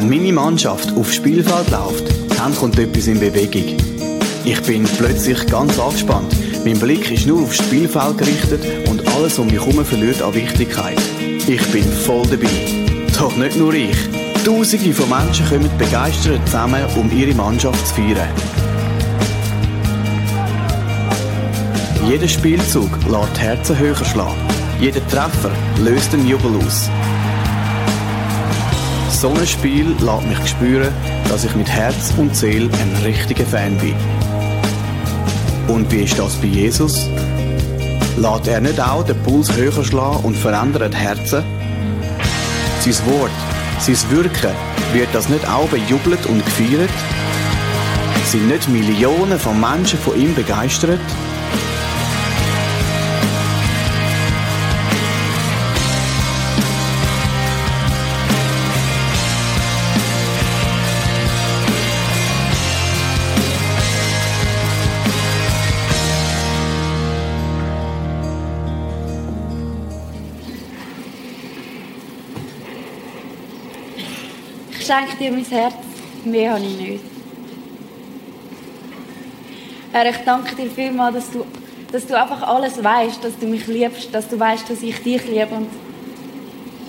Wenn meine Mannschaft aufs Spielfeld läuft, dann kommt etwas in Bewegung. Ich bin plötzlich ganz angespannt. Mein Blick ist nur aufs Spielfeld gerichtet und alles um mich herum verliert an Wichtigkeit. Ich bin voll dabei. Doch nicht nur ich. Tausende von Menschen kommen begeistert zusammen, um ihre Mannschaft zu feiern. Jeder Spielzug lässt Herzen höher schlagen. Jeder Treffer löst den Jubel aus. So ein Spiel lässt mich spüren, dass ich mit Herz und Seele ein richtiger Fan bin. Und wie ist das bei Jesus? Lässt er nicht auch den Puls höher schlagen und verändert Herzen? Sein Wort, sein Wirken, wird das nicht auch bejubelt und gefeiert? Sind nicht Millionen von Menschen von ihm begeistert? Schenke dir mein Herz, mehr habe ich nicht. Herr, ich danke dir vielmals, dass du, dass du einfach alles weißt, dass du mich liebst, dass du weißt, dass ich dich liebe und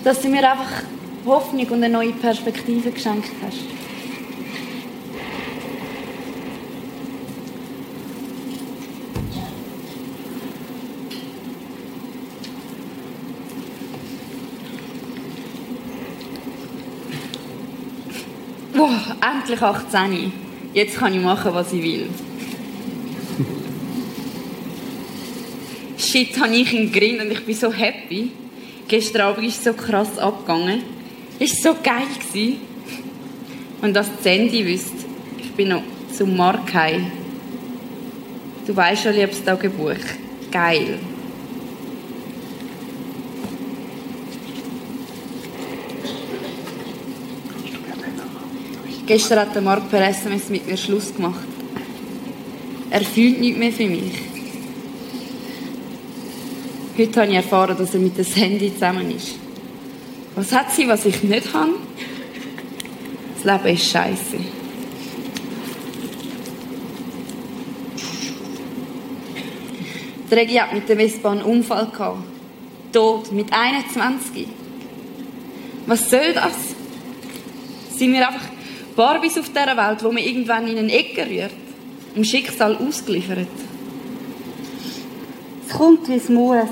dass du mir einfach Hoffnung und eine neue Perspektive geschenkt hast. Endlich 18. Jetzt kann ich machen, was ich will. Shit, habe ich ihn Grin und ich bin so happy. Gestern Abend ist so krass abgegangen. Ist so geil gewesen. Und dass Sandy wüsst, ich bin noch zum Markei. Du weißt schon, liebes Tagebuch. Geil. Gestern hat der Marc per SMS mit mir Schluss gemacht. Er fühlt nichts mehr für mich. Heute habe ich erfahren, dass er mit dem Handy zusammen ist. Was hat sie, was ich nicht habe? Das Leben ist scheiße. Die Regi hat mit der Westbahn einen Unfall gehabt. Tot, mit 21. Was soll das? Sind wir einfach Barbies auf dieser Welt, wo man irgendwann in eine Ecke rührt? Im Schicksal ausgeliefert? Es kommt, wie es muss.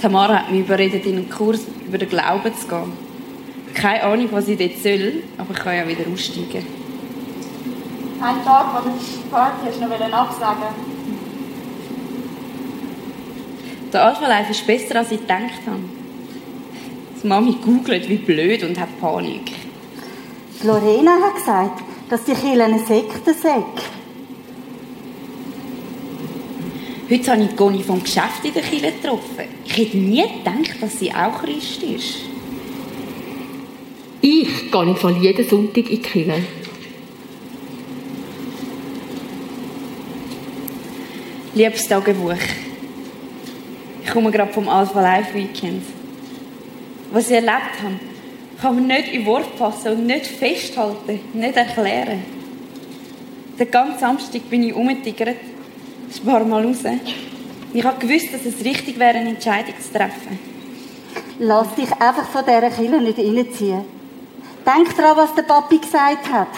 Tamara hat mich überredet, in einen Kurs über den Glauben zu gehen. Keine Ahnung, was ich dort soll, aber ich kann ja wieder aussteigen. Einen Tag vor der Party hast du noch absagen. Der Alpha Life ist besser, als ich gedacht habe. Die Mami googelt wie blöd und hat Panik. Lorena hat gesagt, dass die Kirche eine Sekte sei. Heute habe ich Conny vom Geschäft in der Kirche getroffen. Ich hätte nie gedacht, dass sie auch Christ ist. Ich gehe im Fall jeden Sonntag in die Kirche. Liebes Tagebuch, komme gerade vom Alpha Life Weekend. Was ich erlebt habe, kann man nicht in Wort fassen und nicht festhalten, nicht erklären. Den ganzen Samstag bin ich umgetigert, ein paar Mal raus. Ich habe gewusst, dass es richtig wäre, eine Entscheidung zu treffen. Lass dich einfach von dieser Kirche nicht reinziehen. Denk daran, was der Papi gesagt hat.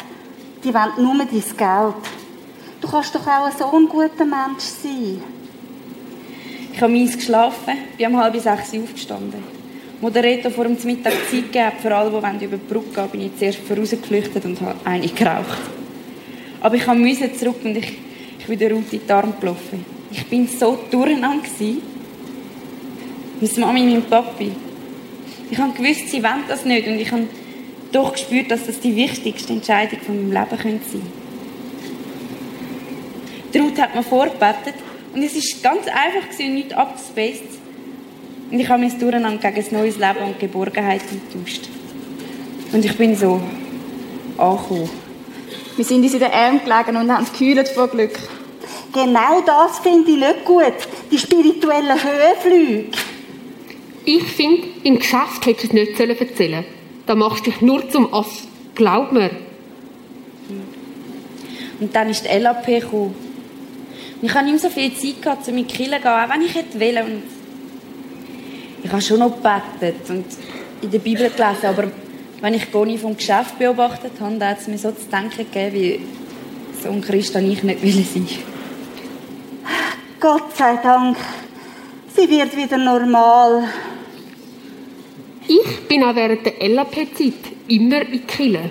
Die wollen nur dein Geld. Du kannst doch auch so ein guter Mensch sein. Ich habe meins geschlafen, bin um halb sechs aufgestanden. Moderator vor dem Mittag Zeit gegeben für alle, die über die Brücke gehen bin ich zuerst vorausgeflüchtet und habe eine geraucht. Aber ich musste zurück und ich, ich bin der Route in die Arme gelaufen. Ich bin so durcheinander. Meine Mami, mein Papi. Ich gewusst, sie wollen das nicht und ich habe doch gespürt, dass das die wichtigste Entscheidung von meinem Leben sein könnte. Die Ruth hat mir vorgebetet und es war ganz einfach gewesen, nicht abgespaced. Und ich habe mein Durcheinander gegen ein neues Leben und Geborgenheit getauscht. Und ich bin so angekommen. Wir sind uns in den Armen gelegen und haben vor Glück. Genau das finde ich nicht gut. Die spirituellen Höhenflüge. Ich finde, im Geschäft hättest du es nicht erzählen sollen. Da machst du dich nur zum Ass. Glaub mir. Und dann ist die LAP gekommen. Ich habe nicht mehr so viel Zeit gehabt, zu meinen Killen zu gehen, auch wenn ich hätte wollen. Und ich habe schon noch gebetet und in der Bibel gelesen, aber wenn ich Goni vom Geschäft beobachtet habe, dann hat es mir so zu denken gegeben, wie so ein Christ ich nicht sein Gott sei Dank, sie wird wieder normal. Ich bin auch während der LAP-Zeit immer in Kille.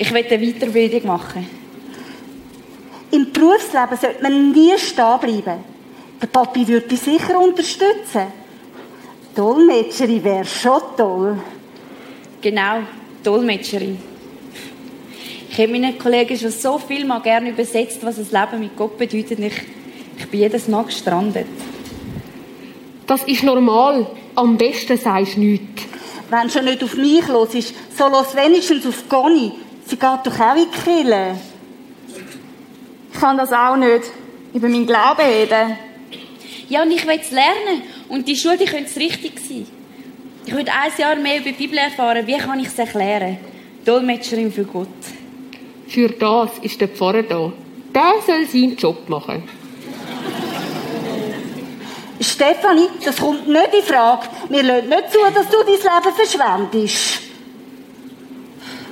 Ich will eine Weiterbildung machen. Im Berufsleben sollte man nie stehen bleiben. Der Papi würde dich sicher unterstützen. Dolmetscherin wäre schon toll. Genau, Dolmetscherin. Ich habe meinen Kollegen schon so viel mal gerne übersetzt, was das Leben mit Gott bedeutet. Ich, ich bin jedes Mal gestrandet. Das ist normal. Am besten sagst du nichts. Wenn du schon nicht auf mich los ist, so los wenigstens auf Conny. Sie geht doch auch in die Kirche. Ich kann das auch nicht. Über meinen Glauben reden. Ja, und ich will es lernen. Und die Schule, die könnte es richtig sein. Ich will ein Jahr mehr über die Bibel erfahren. Wie kann ich es erklären? Dolmetscherin für Gott. Für das ist der Pfarrer da. Der soll seinen Job machen. Stefanie, das kommt nicht in Frage. Wir lassen nicht zu, dass du dein Leben verschwendest.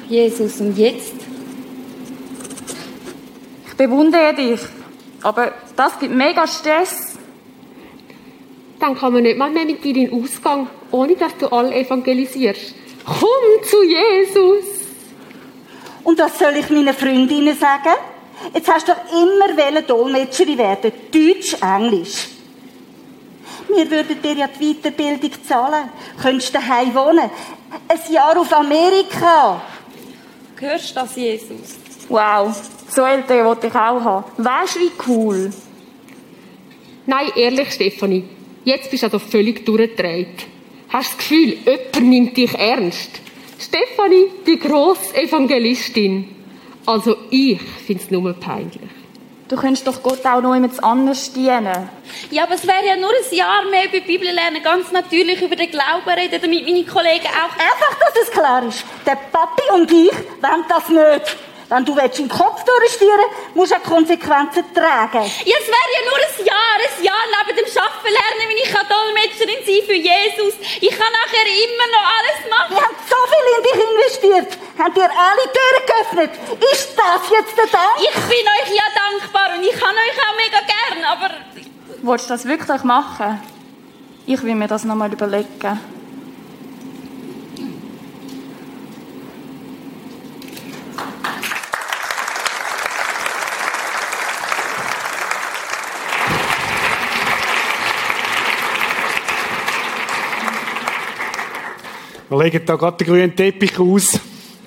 Jesus, und jetzt? Ich bewundere dich. Aber das gibt mega Stress. Dann kann man nicht mal mehr mit dir in den Ausgang, ohne dass du alle evangelisierst. Komm zu Jesus! Und was soll ich meinen Freundinnen sagen? Jetzt hast du doch immer wollen Dolmetscherin werden. Deutsch, Englisch. Wir würden dir ja die Weiterbildung zahlen. Könntest daheim wohnen. Ein Jahr auf Amerika. Hörst du das, Jesus? Wow, so Eltern wollte ich auch haben. Weißt du, wie cool? Nein, ehrlich, Stefanie. Jetzt bist du also völlig durchgedreht. Hast du das Gefühl, jemand nimmt dich ernst? Stefanie, die grosse Evangelistin. Also ich finde es nur peinlich. Du könntest doch Gott auch noch jemand anders dienen. Ja, aber es wäre ja nur ein Jahr mehr über die Bibel lernen, ganz natürlich über den Glauben reden, damit meine Kollegen auch... Einfach, dass es klar ist. Der Papi und ich wollen das nicht. Wenn du willst, im Kopf durchstieren musst du auch Konsequenzen tragen. Ja, es wäre ja nur ein Jahr, ein Jahr neben dem Arbeiten lernen, wenn ich Dolmetscherin sein für Jesus. Ich kann nachher immer noch alles machen. Wir haben so viel in dich investiert, haben dir alle Türen geöffnet. Ist das jetzt der Dank? Ich bin euch ja dankbar und ich kann euch auch mega gern, aber... Wolltest du das wirklich machen? Ich will mir das nochmal überlegen. Wir legen da gerade den grünen Teppich aus,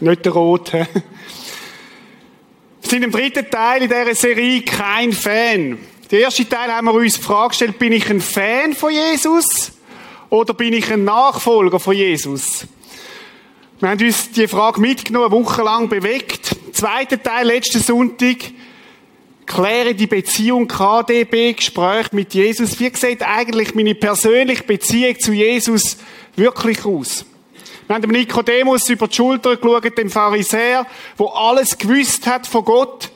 nicht den roten. Wir sind im dritten Teil in dieser Serie kein Fan. Der erste Teil haben wir uns die Frage gestellt, bin ich ein Fan von Jesus oder bin ich ein Nachfolger von Jesus? Wir haben uns die Frage mitgenommen, eine Woche lang bewegt. Zweiter Teil, letzten Sonntag, kläre die Beziehung KDB, Gespräch mit Jesus. Wie sieht eigentlich meine persönliche Beziehung zu Jesus wirklich aus? Wir haben dem Nikodemus über die Schulter geschaut, dem Pharisäer, wo alles gewusst hat von Gott,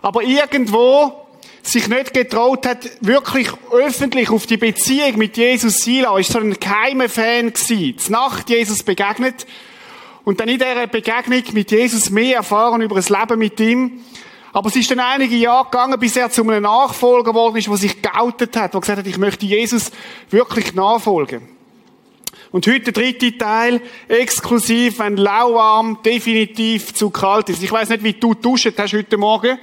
aber irgendwo sich nicht getraut hat, wirklich öffentlich auf die Beziehung mit Jesus zu lassen. Ist so ein geheimer Fan gewesen. Nacht Jesus begegnet. Und dann in dieser Begegnung mit Jesus mehr erfahren über das Leben mit ihm. Aber es ist dann einige Jahre gegangen, bis er zu einem Nachfolger geworden ist, der sich geoutet hat, der gesagt hat, ich möchte Jesus wirklich nachfolgen. Und heute der dritte Teil, exklusiv, wenn lauwarm definitiv zu kalt ist. Ich weiß nicht, wie du duschen hast heute Morgen.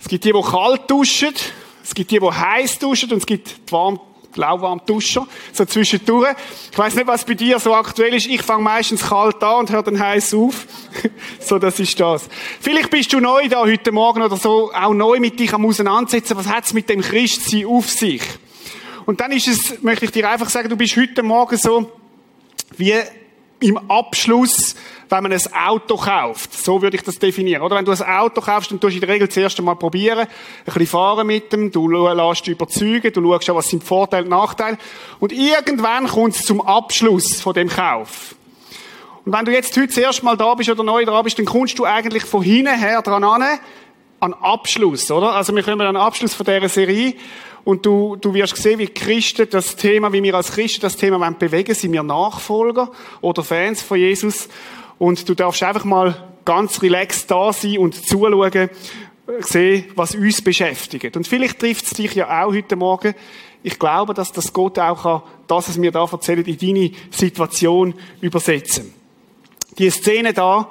Es gibt die, die kalt duschen, es gibt die, die heiß duschen und es gibt die warm, lauwarm Duscher, so zwischendurch. Ich weiß nicht, was bei dir so aktuell ist. Ich fange meistens kalt an und höre dann heiß auf. so, das ist das. Vielleicht bist du neu da heute Morgen oder so, auch neu mit dich am auseinandersetzen. Was hat es mit dem Christsein auf sich? Und dann ist es, möchte ich dir einfach sagen, du bist heute Morgen so wie im Abschluss, wenn man ein Auto kauft. So würde ich das definieren. Oder wenn du ein Auto kaufst, dann tust du in der Regel zuerst einmal probieren, ein bisschen fahren mit dem, du lässt dich überzeugen, du schaust an, was sind Vorteile und Nachteile. Und irgendwann kommt es zum Abschluss von dem Kauf. Und wenn du jetzt heute das erste Mal da bist oder neu da bist, dann kommst du eigentlich von hinten her dran an, an Abschluss, oder? Also wir kommen an Abschluss von dieser Serie. Und du, du wirst sehen, wie Christen das Thema, wie wir als Christen das Thema wollen bewegen, sind wir Nachfolger oder Fans von Jesus. Und du darfst einfach mal ganz relaxed da sein und zuschauen, sehen, was uns beschäftigt. Und vielleicht trifft es dich ja auch heute Morgen. Ich glaube, dass das Gott auch kann, das, was mir da erzählt, in deine Situation übersetzen. Die Szene da,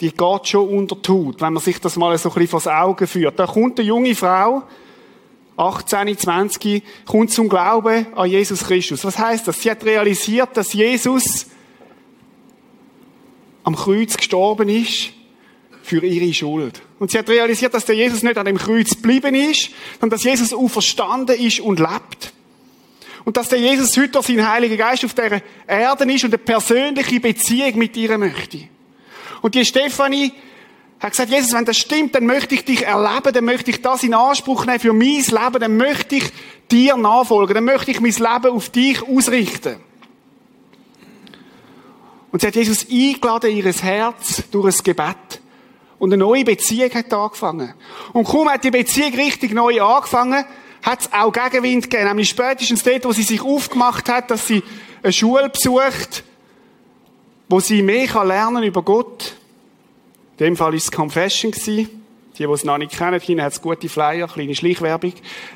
die geht schon unter Haut, wenn man sich das mal so ein bisschen vors Auge führt. Da kommt eine junge Frau, 18, 20, kommt zum Glauben an Jesus Christus. Was heißt das? Sie hat realisiert, dass Jesus am Kreuz gestorben ist für ihre Schuld. Und sie hat realisiert, dass der Jesus nicht an dem Kreuz geblieben ist, sondern dass Jesus auferstanden ist und lebt. Und dass der Jesus heute durch seinen Heiligen Geist auf der Erde ist und eine persönliche Beziehung mit ihr möchte. Und die Stefanie hat gesagt, Jesus, wenn das stimmt, dann möchte ich dich erleben, dann möchte ich das in Anspruch nehmen für mein Leben, dann möchte ich dir nachfolgen, dann möchte ich mein Leben auf dich ausrichten. Und sie hat Jesus eingeladen in ihr Herz durch ein Gebet. Und eine neue Beziehung hat angefangen. Und kaum hat die Beziehung richtig neu angefangen, hat es auch Gegenwind gegeben. Nämlich spätestens dort, wo sie sich aufgemacht hat, dass sie eine Schule besucht, wo sie mehr lernen über Gott, in dem Fall war es Confession. Die, die es noch nicht kennen, hinten hat es gute Flyer, kleine Schleichwerbung,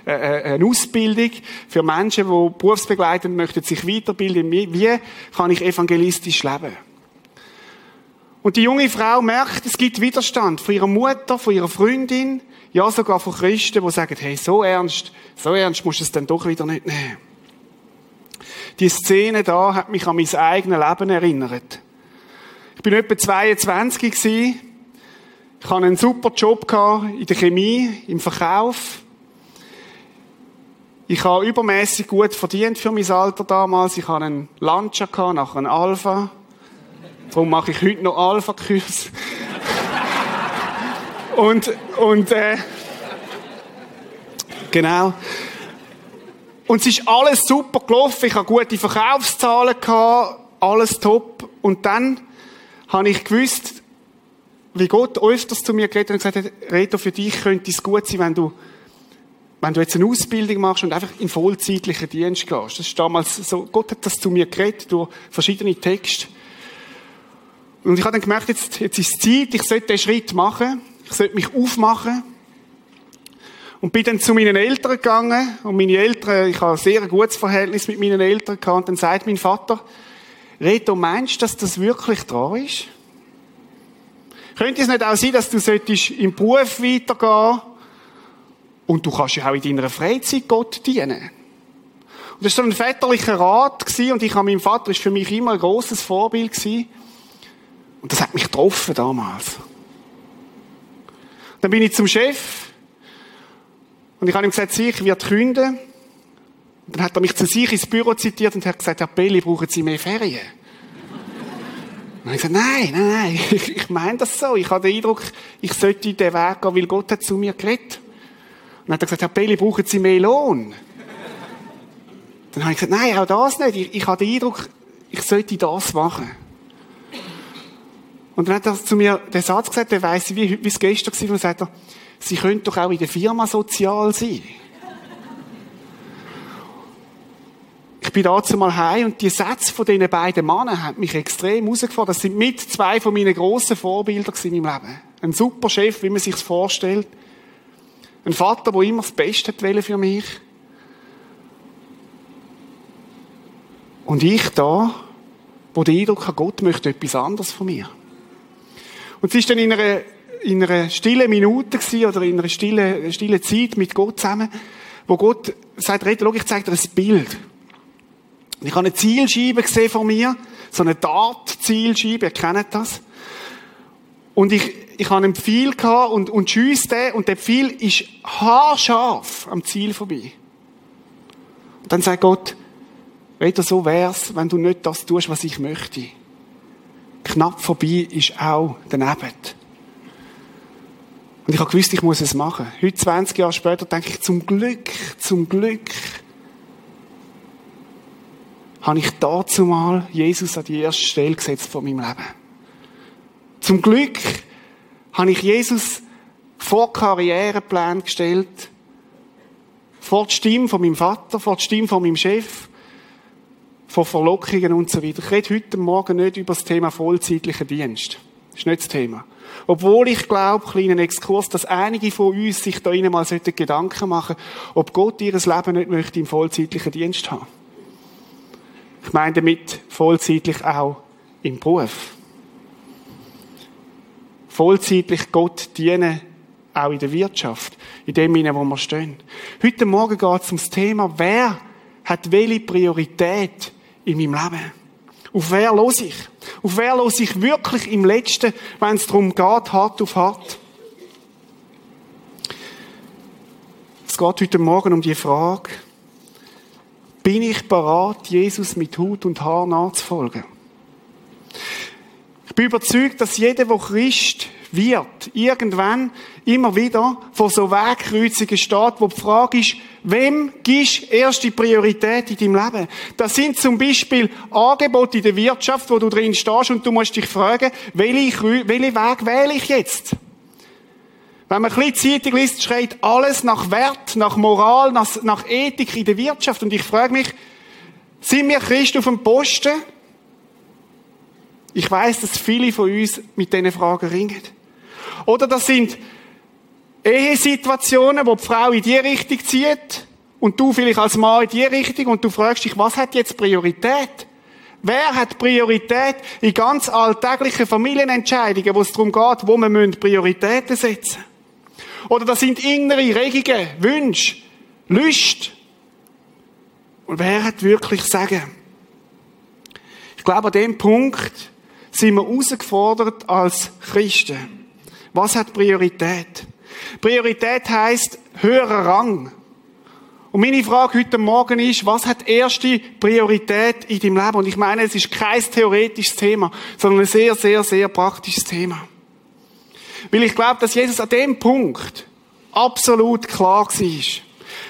äh, äh, eine Ausbildung für Menschen, die berufsbegleitend möchten sich weiterbilden. Wie kann ich evangelistisch leben? Und die junge Frau merkt, es gibt Widerstand von ihrer Mutter, von ihrer Freundin, ja sogar von Christen, die sagen, hey, so ernst, so ernst musst du es dann doch wieder nicht nehmen. Die Szene da hat mich an mein eigenes Leben erinnert. Ich bin etwa 22 gewesen, ich hatte einen super Job in der Chemie, im Verkauf. Ich habe übermäßig gut verdient für mein Alter damals. Ich hatte einen Lancia, nachher einen Alpha. Darum mache ich heute noch Alpha-Kurs. und, und, äh, genau. Und es ist alles super gelaufen. Ich hatte gute Verkaufszahlen gehabt, alles top. Und dann habe ich gewusst, wie Gott öfters zu mir geredet hat und gesagt hat, Reto, für dich könnte es gut sein, wenn du, wenn du jetzt eine Ausbildung machst und einfach in vollzeitlichen Dienst gehst. Das ist damals so, Gott hat das zu mir geredet durch verschiedene Texte. Und ich habe dann gemerkt, jetzt, jetzt ist es Zeit, ich sollte den Schritt machen, ich sollte mich aufmachen. Und bin dann zu meinen Eltern gegangen, und meine Eltern, ich habe ein sehr gutes Verhältnis mit meinen Eltern gehabt, und dann sagt mein Vater, Reto, meinst du, dass das wirklich dran ist? Könnte es nicht auch sein, dass du im Beruf weitergehen und du kannst ja auch in deiner Freizeit Gott dienen? Und das war so ein väterlicher Rat und ich habe meinem Vater ist für mich immer ein großes Vorbild gewesen. Und das hat mich getroffen damals. Dann bin ich zum Chef und ich habe ihm gesagt, ich werde künden. Und dann hat er mich zu sich ins Büro zitiert und hat gesagt, Herr Belli, brauchen Sie mehr Ferien? Und ich gesagt, nein, nein, nein, ich, ich meine das so. Ich habe den Eindruck, ich sollte den Weg gehen, weil Gott hat zu mir geredet. Und dann hat er gesagt, Herr Belli, brauchen Sie mehr Lohn? Dann habe ich gesagt, nein, auch das nicht. Ich, ich habe den Eindruck, ich sollte das machen. Und dann hat er zu mir den Satz gesagt, der weiss, wie, wie es gestern war, und sagt er, Sie können doch auch in der Firma sozial sein. Ich bin dazu mal heim und die Sätze von diesen beiden Männern haben mich extrem herausgefordert. Das sind mit zwei von meinen grossen Vorbildern in meinem Leben. Ein super Chef, wie man sich vorstellt. Ein Vater, der immer das Beste wollte für mich. Und ich da, wo der Eindruck hat, Gott möchte etwas anderes von mir. Und es ist dann in einer, in einer stillen Minute oder in einer stillen, stillen Zeit mit Gott zusammen, wo Gott sagt, Rede, schau, ich zeige dir ein Bild. Ich habe eine Zielscheibe gesehen von mir, so eine Dart-Zielscheibe, ihr kennt das. Und ich, ich habe einen Pfeil gehabt und, und schiesse den und der Pfeil ist haarscharf am Ziel vorbei. Und dann sagt Gott, Reda, so wär's, wenn du nicht das tust, was ich möchte. knapp vorbei ist auch daneben. Und ich habe gewusst, ich muss es machen. Heute, 20 Jahre später, denke ich, zum Glück, zum Glück, habe ich dazu mal Jesus an die erste Stelle gesetzt von meinem Leben. Zum Glück habe ich Jesus vor Karriereplan gestellt, vor die Stimme von meinem Vater, vor die Stimme von meinem Chef, vor Verlockungen und so weiter. Ich rede heute Morgen nicht über das Thema vollzeitlicher Dienst. Das ist nicht das Thema. Obwohl ich glaube, kleinen Exkurs, dass einige von uns sich da mal Gedanken machen ob Gott ihr Leben nicht möchte im vollzeitlichen Dienst haben. Ich meine damit vollzeitlich auch im Beruf. Vollzeitlich Gott dienen, auch in der Wirtschaft, in dem Sinne, wo wir stehen. Heute Morgen geht es um das Thema, wer hat welche Priorität in meinem Leben? Auf wer los ich? Auf wer los ich wirklich im Letzten, wenn es darum geht, hart auf hart? Es geht heute Morgen um die Frage, bin ich bereit, Jesus mit Hut und Haar nachzufolgen? Ich bin überzeugt, dass jeder, der Christ wird, irgendwann immer wieder vor so Wegkreuzungen steht, wo die Frage ist, wem gibst du erste Priorität in deinem Leben? Das sind zum Beispiel Angebote in der Wirtschaft, wo du drin stehst und du musst dich fragen, welchen Weg wähle ich jetzt? Wenn man ein bisschen Zeitung liest, schreit alles nach Wert, nach Moral, nach, nach Ethik in der Wirtschaft. Und ich frage mich, sind wir Christen auf dem Posten? Ich weiß, dass viele von uns mit diesen Fragen ringen. Oder das sind Ehesituationen, wo die Frau in die Richtung zieht und du vielleicht als Mann in die Richtung und du fragst dich, was hat jetzt Priorität? Wer hat Priorität in ganz alltäglichen Familienentscheidungen, wo es darum geht, wo man Prioritäten setzen Oder das sind innere Regungen, Wünsche, Lust. Und wer hat wirklich Sagen? Ich glaube, an dem Punkt sind wir herausgefordert als Christen. Was hat Priorität? Priorität heißt höherer Rang. Und meine Frage heute Morgen ist, was hat erste Priorität in deinem Leben? Und ich meine, es ist kein theoretisches Thema, sondern ein sehr, sehr, sehr praktisches Thema. Weil ich glaube, dass Jesus an dem Punkt absolut klar war.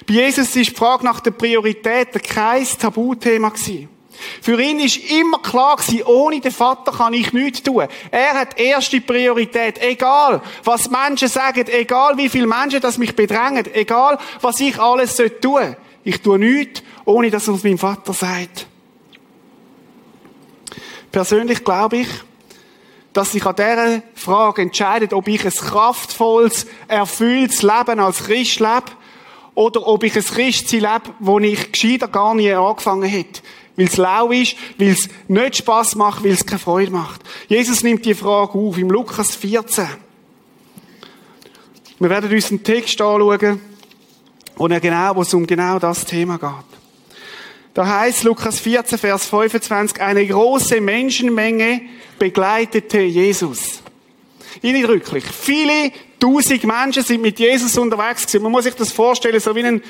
Bei Jesus ist die Frage nach der Priorität kein Tabuthema. Für ihn ist immer klar ohne den Vater kann ich nichts tun. Er hat erste Priorität. Egal, was Menschen sagen, egal wie viele Menschen das mich bedrängen, egal, was ich alles tun sollte. Ich tue nichts, ohne dass uns mein Vater sagt. Persönlich glaube ich, dass sich an dieser Frage entscheidet, ob ich ein kraftvolles, erfülltes Leben als Christ lebe oder ob ich ein Christsein lebe, wo ich gescheiter gar nie angefangen hätte weil es lau ist, weil es nicht Spaß macht, weil es keine Freude macht. Jesus nimmt die Frage auf im Lukas 14. Wir werden uns einen Text anschauen, wo, genau, wo es um genau das Thema geht. Da heißt Lukas 14, Vers 25, eine große Menschenmenge begleitete Jesus. Eindrücklich. Viele tausend Menschen sind mit Jesus unterwegs gewesen. Man muss sich das vorstellen, so wie ein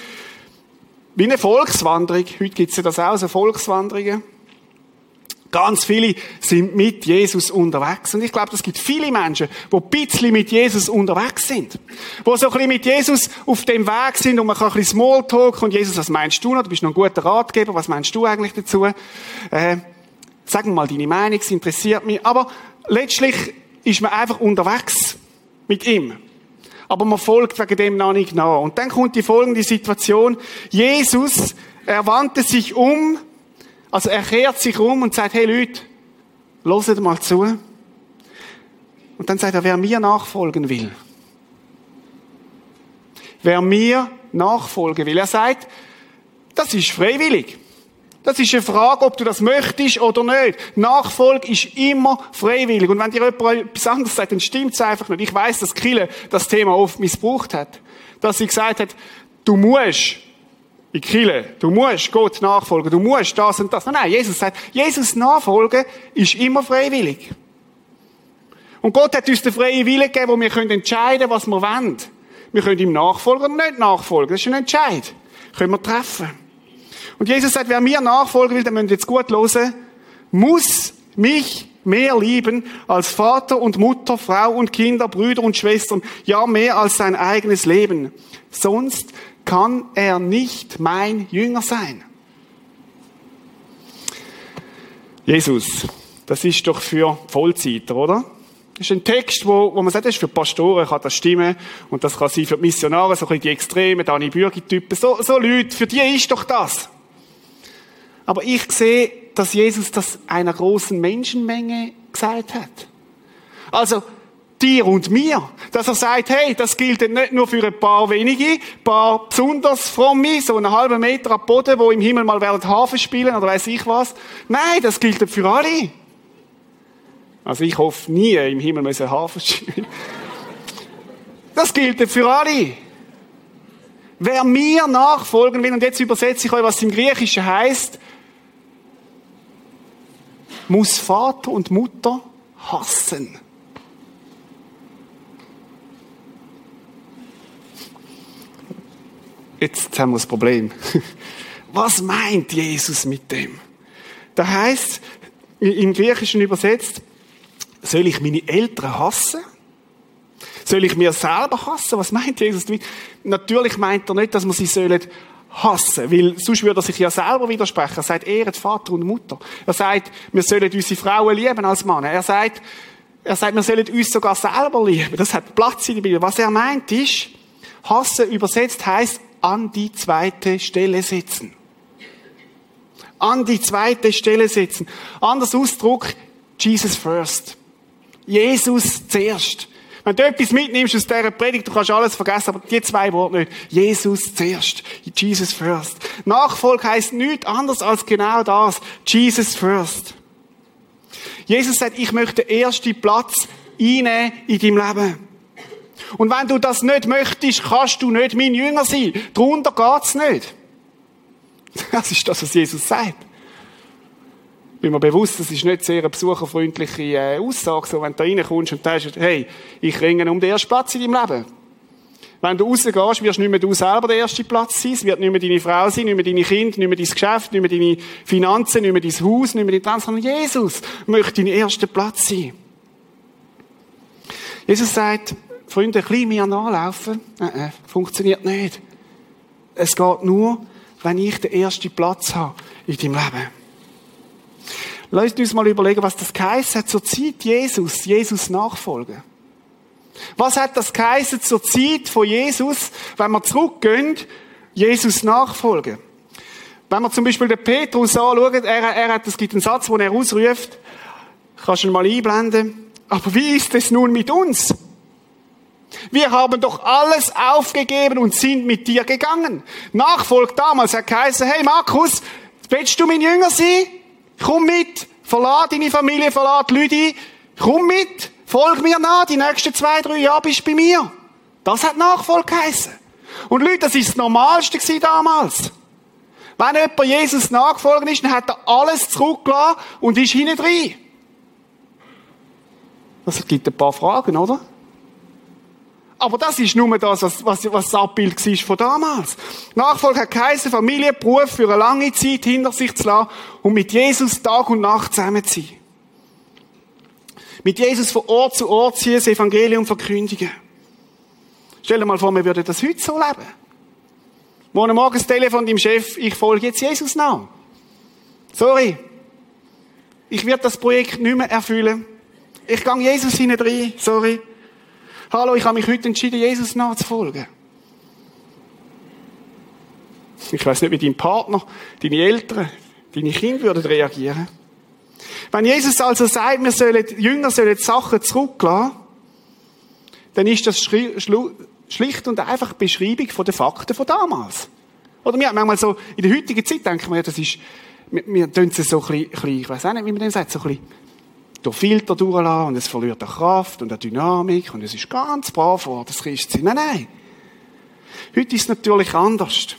wie eine Volkswanderung. Heute gibt es ja das auch, so Volkswanderungen. Ganz viele sind mit Jesus unterwegs. Und ich glaube, es gibt viele Menschen, die ein bisschen mit Jesus unterwegs sind. Die so ein bisschen mit Jesus auf dem Weg sind und man kann ein bisschen Smalltalk und Jesus, was meinst du noch? Du bist noch ein guter Ratgeber. Was meinst du eigentlich dazu? Äh, sag mal deine Meinung, es interessiert mich. Aber letztlich ist man einfach unterwegs mit ihm aber man folgt wegen dem noch nicht nach. Und dann kommt die folgende Situation. Jesus, er wandte sich um, also er kehrt sich um und sagt, hey Leute, loset mal zu. Und dann sagt er, wer mir nachfolgen will. Wer mir nachfolgen will. Er sagt, das ist freiwillig. Das ist eine Frage, ob du das möchtest oder nicht. Nachfolge ist immer freiwillig. Und wenn dir jemand etwas anderes sagt, dann stimmt es einfach nicht. Ich weiß, dass Kille das Thema oft missbraucht hat. Dass sie gesagt hat, du musst in Kille, du musst Gott nachfolgen, du musst das und das. Nein, nein, Jesus sagt, Jesus nachfolgen ist immer freiwillig. Und Gott hat uns den freien Willen gegeben, wo wir entscheiden können, was wir wollen. Wir können ihm nachfolgen oder nicht nachfolgen. Das ist ein Entscheid. Können wir treffen. Und Jesus sagt, wer mir nachfolgen will, der müsst jetzt gut hören, muss mich mehr lieben als Vater und Mutter, Frau und Kinder, Brüder und Schwestern, ja mehr als sein eigenes Leben. Sonst kann er nicht mein Jünger sein. Jesus, das ist doch für Vollzeiter, oder? Das ist ein Text, wo, wo man sagt, das ist für Pastoren, kann das stimmen. Und das kann sein für die Missionare, so ein die Extremen, Dani Bürgi-Typen. So, so Leute, für die ist doch das. Aber ich sehe, dass Jesus das einer großen Menschenmenge gesagt hat. Also, dir und mir. Dass er sagt, hey, das gilt nicht nur für ein paar wenige, ein paar besonders fromme, so einen halben Meter am Boden, wo im Himmel mal werden Hafen spielen oder weiß ich was. Nein, das gilt für alle. Also ich hoffe nie im Himmel müssen Hafen spielen. Das gilt für alle. Wer mir nachfolgen will, und jetzt übersetze ich euch, was im Griechischen heißt, muss Vater und Mutter hassen. Jetzt haben wir das Problem. Was meint Jesus mit dem? Da heißt im Griechischen übersetzt, soll ich meine Eltern hassen? Soll ich mir selber hassen? Was meint Jesus damit? Natürlich meint er nicht, dass man sie sollen hassen, weil sonst würde er sich ja selber widersprechen. Er sagt, ehret Vater und Mutter. Er sagt, wir sollen unsere Frauen lieben als Mann. Er sagt, er sagt, wir sollen uns sogar selber lieben. Das hat Platz in der Bibel. Was er meint ist, hassen übersetzt heißt an die zweite Stelle setzen. An die zweite Stelle setzen. Anders Ausdruck, Jesus first. Jesus zuerst. Wenn du etwas mitnimmst aus dieser Predigt, du kannst alles vergessen, aber die zwei Worte nicht. Jesus zuerst. Jesus first. Nachfolge heisst nichts anderes als genau das. Jesus first. Jesus sagt, ich möchte den ersten Platz einnehmen in deinem Leben. Und wenn du das nicht möchtest, kannst du nicht mein Jünger sein. Darunter geht's nicht. Das ist das, was Jesus sagt. Ich bin mir bewusst, das ist nicht sehr eine besucherfreundliche äh, Aussage, so wenn du da reinkommst und sagst, hey, ich ringe um den ersten Platz in deinem Leben. Wenn du rausgehst, wirst nicht mehr du selber der erste Platz sein, es wird nicht mehr deine Frau sein, nicht mehr deine Kinder, nicht mehr dein Geschäft, nicht mehr deine Finanzen, nicht mehr dein Haus, nicht mehr dein Tanz, sondern Jesus möchte dein erster Platz sein. Jesus sagt, Freunde, ein bisschen äh, äh, funktioniert nicht. Es geht nur, wenn ich den ersten Platz habe in deinem Leben. Lasst uns mal überlegen, was das geheißen hat zur Zeit Jesus, Jesus nachfolgen. Was hat das geheißen zur Zeit von Jesus, wenn wir zurückgehen, Jesus nachfolgen? Wenn wir zum Beispiel den Petrus anschauen, er, er hat, es gibt einen Satz, wo er ausruft, kannst du ihn mal einblenden, aber wie ist es nun mit uns? Wir haben doch alles aufgegeben und sind mit dir gegangen. Nachfolg damals hat geheißen, hey Markus, willst du mein Jünger sein? Komm mit, verlad deine Familie, verlad Leute, komm mit, folg mir nach, die nächsten zwei, drei Jahre bist du bei mir. Das hat Nachfolg geheißen. Und Leute, das ist das Normalste damals. Wenn jemand Jesus nachgefolgt ist, dann hat er alles zurückgelassen und ist hinten drin. Das gibt ein paar Fragen, oder? Aber das ist nur das, was, was, was das Abbild war von damals. Nachfolge hat geheißen, Familie, Beruf für eine lange Zeit hinter sich zu lassen und mit Jesus Tag und Nacht zusammen zu sein. Mit Jesus von Ort zu Ort ziehen, das Evangelium verkündigen. Stell dir mal vor, wir würden das heute so leben. Morgen Morgen das Telefon dem Chef, ich folge jetzt Jesus nach. Sorry. Ich werde das Projekt nicht mehr erfüllen. Ich gehe Jesus hinein. Sorry. Hallo, ich habe mich heute entschieden, Jesus nachzufolgen. Ich weiß nicht, wie dein Partner, deine Eltern, deine Kinder würden reagieren. Wenn Jesus also sagt, wir sollen, Jünger sollen Sachen zurücklassen, dann ist das schlicht und einfach Beschreibung den Fakten von damals. Oder wir manchmal so, in der heutigen Zeit denken wir, das ist, wir, wir tun es so ein bisschen, ich weiß auch nicht, wie man das sagt, so ein bisschen durch Filter durchlassen und es verliert an Kraft und an Dynamik und es ist ganz brav geworden, das Christsein. Nein, nein. Heute ist es natürlich anders.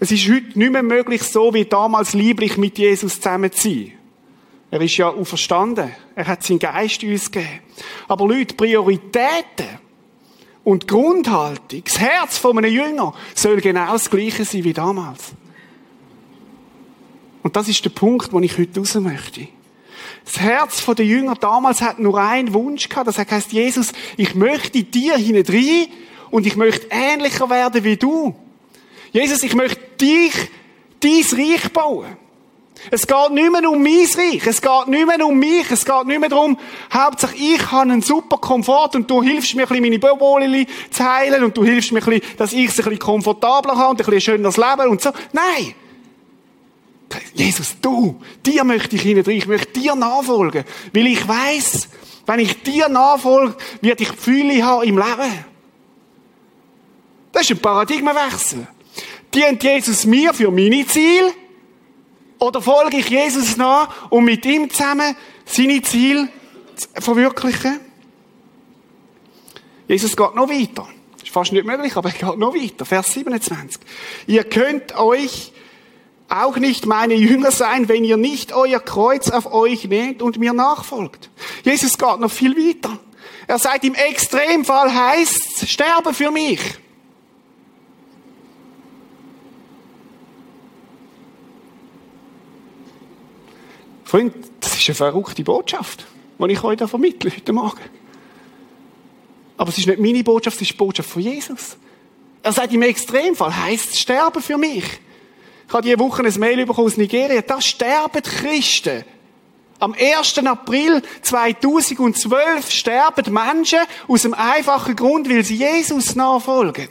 Es ist heute nicht mehr möglich, so wie damals lieblich mit Jesus zusammen zu sein. Er ist ja auferstanden. Er hat seinen Geist uns gegeben. Aber Leute, Prioritäten und Grundhaltung, das Herz von einem Jünger soll genau das Gleiche sein wie damals. Und das ist der Punkt, wo ich heute raus möchte. Das Herz der Jünger damals hat nur einen Wunsch gehabt. Das heißt, Jesus, ich möchte dir hinein und ich möchte ähnlicher werden wie du. Jesus, ich möchte dich, dein Reich bauen. Es geht nicht mehr um mein Reich. Es geht nicht mehr um mich. Es geht nicht mehr darum, Hauptsache ich habe einen super Komfort und du hilfst mir ein bisschen meine Boboli zu heilen und du hilfst mir ein bisschen, dass ich es ein bisschen komfortabler habe und ein bisschen schöneres Leben und so. Nein! Jesus, du, dir möchte ich hinein, ich möchte dir nachfolgen, weil ich weiß, wenn ich dir nachfolge, werde ich Gefühle haben im Leben. Das ist ein Paradigmenwechsel. Dient Jesus mir für meine Ziele? Oder folge ich Jesus nach, um mit ihm zusammen seine Ziele zu verwirklichen? Jesus geht noch weiter. Ist fast nicht möglich, aber er geht noch weiter. Vers 27. Ihr könnt euch auch nicht meine Jünger sein, wenn ihr nicht euer Kreuz auf euch nehmt und mir nachfolgt. Jesus geht noch viel weiter. Er sagt, im Extremfall heißt sterbe für mich. Freund, das ist eine verrückte Botschaft, die ich euch da vermittle heute Morgen. Aber es ist nicht meine Botschaft, es ist die Botschaft von Jesus. Er sagt, im Extremfall heißt es sterben für mich. Ich habe diese Woche ein Mail bekommen aus Nigeria. Da sterben Christen. Am 1. April 2012 sterben Menschen aus dem einfachen Grund, weil sie Jesus nachfolgen.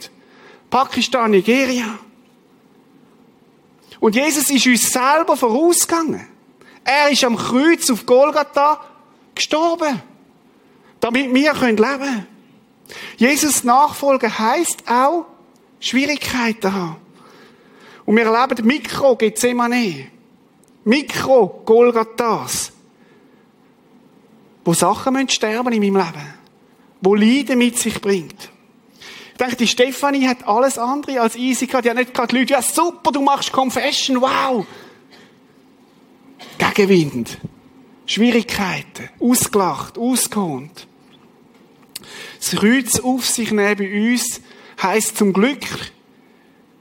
Pakistan, Nigeria. Und Jesus ist uns selber vorausgegangen. Er ist am Kreuz auf Golgatha gestorben. Damit wir leben können. Jesus nachfolgen heisst auch, Schwierigkeiten haben. Und wir erleben Mikro Gethsemane. Mikro Golgathas. Wo Sachen müssen sterben in meinem Leben. Wo Leiden mit sich bringt. Ich denke, die Stefanie hat alles andere als easy gehabt. Die hat nicht gerade Leute, ja super, du machst Confession, wow. Gegenwind. Schwierigkeiten. Ausgelacht, ausgeholt. Das Kreuz auf sich nehmen bei uns heisst zum Glück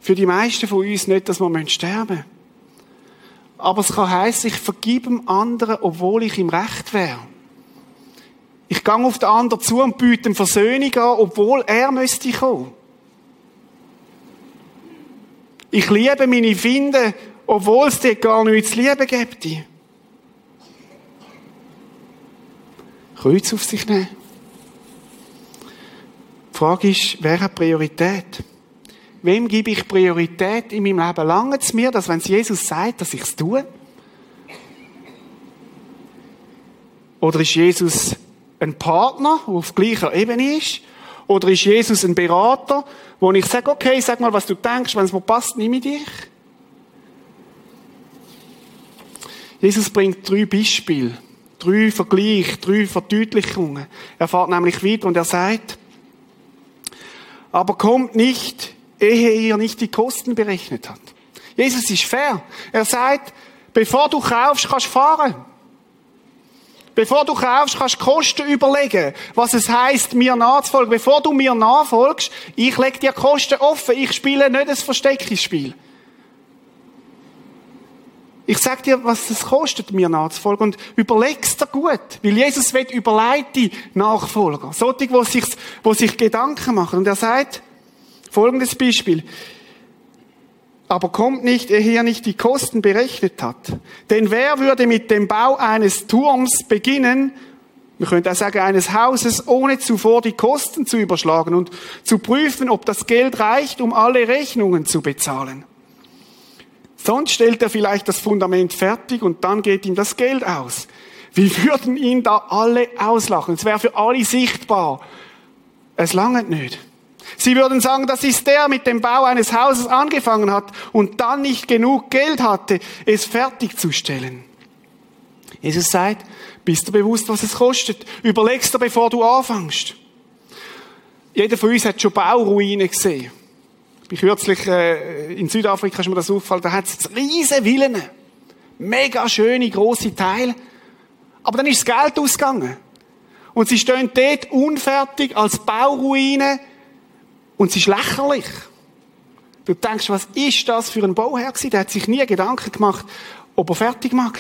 für die meisten von uns nicht, dass wir sterben müssen. Aber es kann heißen, ich vergib dem anderen, obwohl ich im Recht wäre. Ich gehe auf den anderen zu und biete ihm Versöhnung an, obwohl er müsste kommen. Ich liebe meine Finde, obwohl es dir gar nichts zu lieben gibt. Kreuz auf sich nehmen. Die Frage ist, wer hat Priorität? Wem gebe ich Priorität in meinem Leben? Lange es mir, dass wenn es Jesus sagt, dass ich es tue? Oder ist Jesus ein Partner, der auf gleicher Ebene ist? Oder ist Jesus ein Berater, wo ich sage, okay, sag mal, was du denkst, wenn es mir passt, nehme ich dich? Jesus bringt drei Beispiele, drei Vergleiche, drei Verdeutlichungen. Er fährt nämlich weiter und er sagt, aber kommt nicht ehe ihr nicht die Kosten berechnet habt. Jesus ist fair. Er sagt, bevor du kaufst, kannst du fahren. Bevor du kaufst, kannst du Kosten überlegen, was es heißt, mir nachzufolgen. Bevor du mir nachfolgst, ich lege dir Kosten offen. Ich spiele nicht ein verstecktes Spiel. Ich sag dir, was es kostet, mir nachzufolgen und überleg's dir gut. Weil Jesus will überleite Nachfolger. Solche, die sich, die sich Gedanken machen. Und er sagt, Folgendes Beispiel. Aber kommt nicht, er nicht die Kosten berechnet hat. Denn wer würde mit dem Bau eines Turms beginnen, wir könnten auch sagen eines Hauses, ohne zuvor die Kosten zu überschlagen und zu prüfen, ob das Geld reicht, um alle Rechnungen zu bezahlen. Sonst stellt er vielleicht das Fundament fertig und dann geht ihm das Geld aus. Wir würden ihn da alle auslachen. Es wäre für alle sichtbar. Es langt nicht. Sie würden sagen, das ist der mit dem Bau eines Hauses angefangen hat und dann nicht genug Geld hatte, es fertigzustellen. Jesus sagt, bist du bewusst, was es kostet? Überlegst du, bevor du anfängst. Jeder von uns hat schon Bauruinen gesehen. Ich bin kürzlich äh, in Südafrika, ist mir das auffallen, da hat es riesige Villen. Mega schöne, grosse Teile. Aber dann ist das Geld ausgegangen. Und sie stehen dort unfertig als Bauruine und es ist lächerlich. Du denkst, was ist das für ein Bauherr gewesen? Der hat sich nie Gedanken gemacht, ob er fertig mag.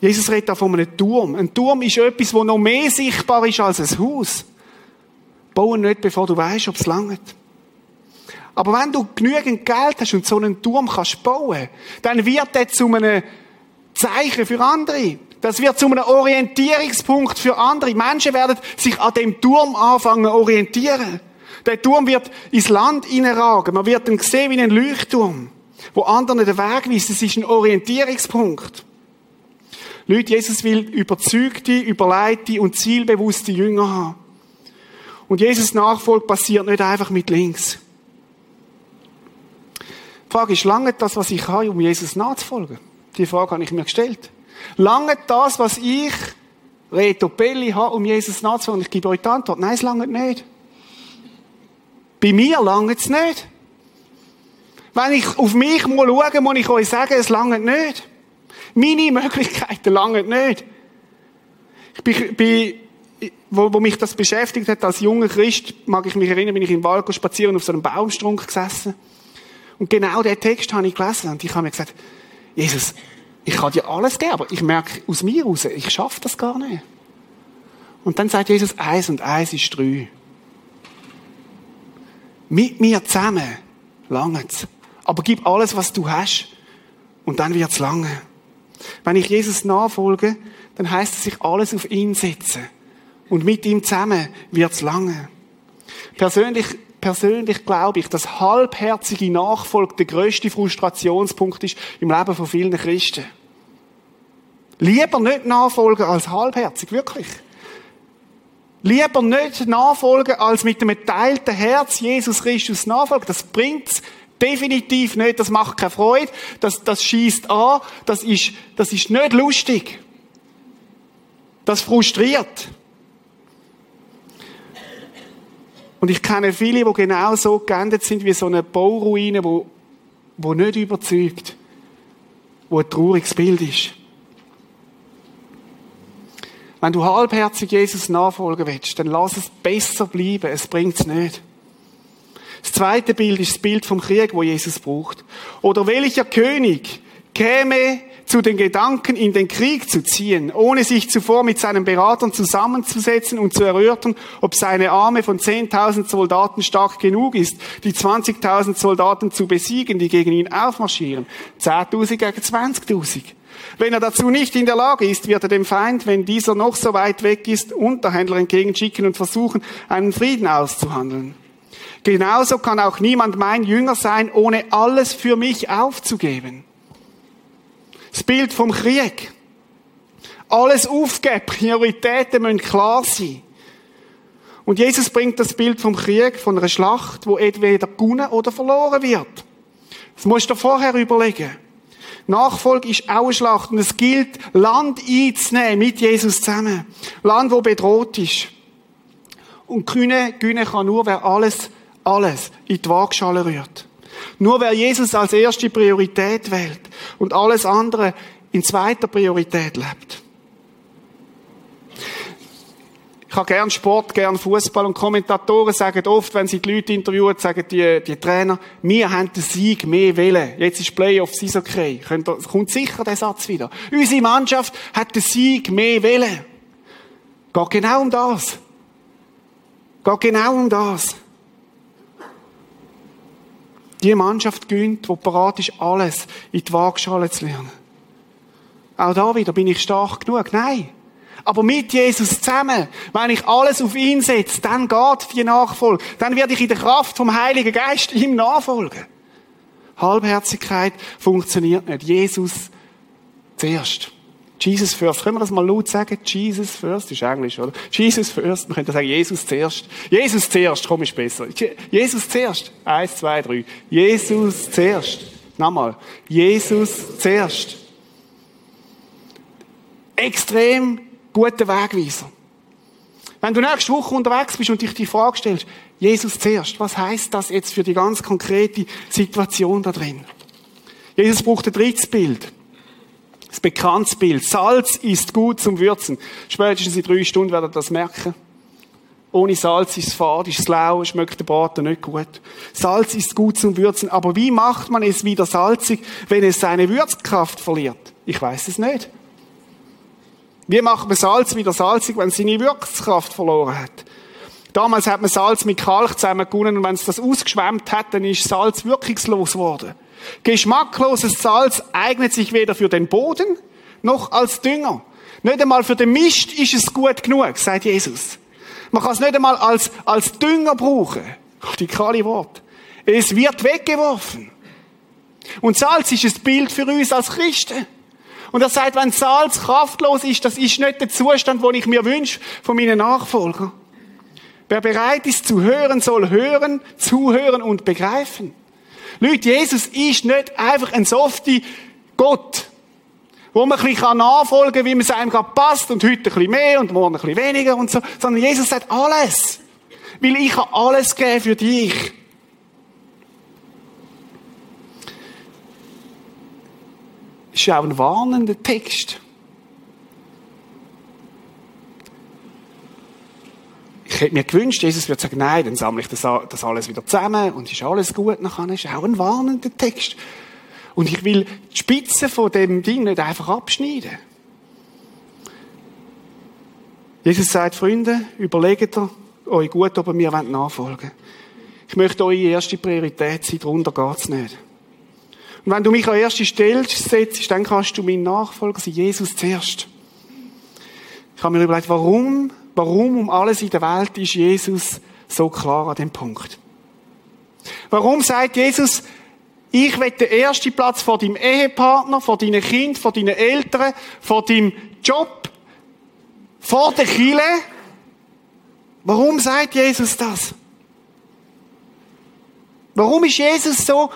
Jesus redet da von einem Turm. Ein Turm ist etwas, wo noch mehr sichtbar ist als ein Haus. Bau nicht, bevor du weißt, ob es langt. Aber wenn du genügend Geld hast und so einen Turm kannst bauen, dann wird der zu einem Zeichen für andere. Das wird zu einem Orientierungspunkt für andere. Menschen werden sich an dem Turm anfangen orientieren. Der Turm wird ins Land hineinragen. Man wird ihn sehen wie einen Leuchtturm, wo anderen den Weg weist. Es ist ein Orientierungspunkt. Leute, Jesus will überzeugte, überleitete und zielbewusste Jünger haben. Und Jesus Nachfolge passiert nicht einfach mit links. Die Frage ist, lange das, was ich habe, um Jesus nachzufolgen? Die Frage habe ich mir gestellt. Lange das, was ich, Reto Belli, habe, um Jesus nachzufolgen? Ich gebe euch die Antwort. Nein, es lange nicht. Bei mir lange es nicht. Wenn ich auf mich muss schauen, muss ich euch sagen, es lange nicht. Meine Möglichkeiten lange nicht. Ich bin, bin wo, wo mich das beschäftigt hat als junger Christ, mag ich mich erinnern, bin ich im Wald spazieren auf so einem Baumstrunk gesessen. Und genau den Text habe ich gelesen und ich habe mir gesagt, Jesus, ich kann dir alles geben, aber ich merke aus mir raus, ich schaffe das gar nicht. Und dann sagt Jesus, eins und eins ist drei. Mit mir zusammen langt's. Aber gib alles, was du hast, und dann wird's lange. Wenn ich Jesus nachfolge, dann heißt es sich alles auf ihn setzen. Und mit ihm zusammen wird's lange. Persönlich, persönlich glaube ich, dass halbherzige Nachfolge der größte Frustrationspunkt ist im Leben von vielen Christen. Lieber nicht nachfolgen als halbherzig, wirklich. Lieber nicht nachfolgen, als mit einem geteilten Herz Jesus Christus nachfolgen. Das bringt's definitiv nicht. Das macht keine Freude. Das, das schießt an. Das ist, das ist nicht lustig. Das frustriert. Und ich kenne viele, die genau so geendet sind wie so eine Bauruine, wo, wo nicht überzeugt, wo ein trauriges Bild ist. Wenn du halbherzig Jesus nachfolgen willst, dann lass es besser bleiben. Es bringt's nicht. Das zweite Bild ist das Bild vom Krieg, wo Jesus braucht. Oder welcher König käme zu den Gedanken, in den Krieg zu ziehen, ohne sich zuvor mit seinen Beratern zusammenzusetzen und zu erörtern, ob seine Arme von 10.000 Soldaten stark genug ist, die 20.000 Soldaten zu besiegen, die gegen ihn aufmarschieren. 10.000 gegen 20.000. Wenn er dazu nicht in der Lage ist, wird er dem Feind, wenn dieser noch so weit weg ist, Unterhändler entgegenschicken und versuchen, einen Frieden auszuhandeln. Genauso kann auch niemand mein Jünger sein, ohne alles für mich aufzugeben. Das Bild vom Krieg. Alles aufgeben, Prioritäten müssen klar sein. Und Jesus bringt das Bild vom Krieg, von einer Schlacht, wo entweder gewonnen oder verloren wird. Das musst du dir vorher überlegen. Nachfolge ist auch eine Schlacht und es gilt, Land einzunehmen mit Jesus zusammen. Land, wo bedroht ist. Und gewinnen, gewinnen kann nur, wer alles, alles in die Waagschale rührt. Nur wer Jesus als erste Priorität wählt und alles andere in zweiter Priorität lebt. Habe gern Sport, gern Fußball und Kommentatoren sagen oft, wenn sie die Leute interviewen, sagen die, die Trainer, wir haben den Sieg mehr wählen. Jetzt ist Playoffs, ist okay. Kommt sicher der Satz wieder. Unsere Mannschaft hat den Sieg mehr wählen. Geht genau um das. Geht genau um das. Die Mannschaft gönnt, die parat ist, alles in die Waagschale zu lernen. Auch da wieder, bin ich stark genug? Nein. Aber mit Jesus zusammen, wenn ich alles auf ihn setze, dann geht die Nachfolge. Dann werde ich in der Kraft vom Heiligen Geist ihm nachfolgen. Halbherzigkeit funktioniert nicht. Jesus zuerst. Jesus first. Können wir das mal laut sagen? Jesus first ist Englisch, oder? Jesus first. Man könnte sagen, Jesus zuerst. Jesus zuerst, komm, ist besser. Jesus zuerst. Eins, zwei, drei. Jesus zuerst. Nochmal. Jesus zuerst. Extrem guter Wegweiser. Wenn du nächste Woche unterwegs bist und dich die Frage stellst, Jesus zuerst, was heißt das jetzt für die ganz konkrete Situation da drin? Jesus braucht ein drittes Bild. Das bekannte Bild. Salz ist gut zum Würzen. Spätestens in drei Stunden werdet ihr das merken. Ohne Salz ist es fad, ist es lau, schmeckt der Braten nicht gut. Salz ist gut zum Würzen. Aber wie macht man es wieder salzig, wenn es seine Würzkraft verliert? Ich weiß es nicht. Wie macht man Salz wieder salzig, wenn es seine Wirkungskraft verloren hat? Damals hat man Salz mit Kalk zusammengebunden und wenn es das ausgeschwemmt hat, dann ist Salz wirkungslos geworden. Geschmackloses Salz eignet sich weder für den Boden noch als Dünger. Nicht einmal für den Mist ist es gut genug, sagt Jesus. Man kann es nicht einmal als, als Dünger brauchen. Die kahle Wort. Es wird weggeworfen. Und Salz ist ein Bild für uns als Christen. Und er sagt, wenn Salz kraftlos ist, das ist nicht der Zustand, den ich mir wünsche von meinen Nachfolgern. Wer bereit ist zu hören, soll hören, zuhören und begreifen. Leute, Jesus ist nicht einfach ein softy Gott, wo man ein bisschen nachfolgen kann, wie man es einem gerade passt und heute ein bisschen mehr und morgen ein bisschen weniger und so, sondern Jesus sagt alles. Weil ich habe alles geben für dich. Das ist auch ein warnender Text. Ich hätte mir gewünscht, Jesus würde sagen, nein, dann sammle ich das, alles wieder zusammen und ist alles gut. Nachher ist auch ein warnender Text. Und ich will die Spitze von dem Ding nicht einfach abschneiden. Jesus sagt, Freunde, überlegt euch gut, ob ihr mir nachfolgen wollt. Ich möchte eure erste Priorität sein, darunter geht's nicht. Und wenn du mich an erste Stelle setzt, dann kannst du mein Nachfolger sein, Jesus zuerst. Ich habe mir überlegt, warum Warum um alles in der Welt ist Jesus so klar an dem Punkt? Warum sagt Jesus, ich will den ersten Platz vor deinem Ehepartner, vor deinen Kind, vor deinen Eltern, vor deinem Job, vor der Kille? Warum sagt Jesus das? Warum ist Jesus so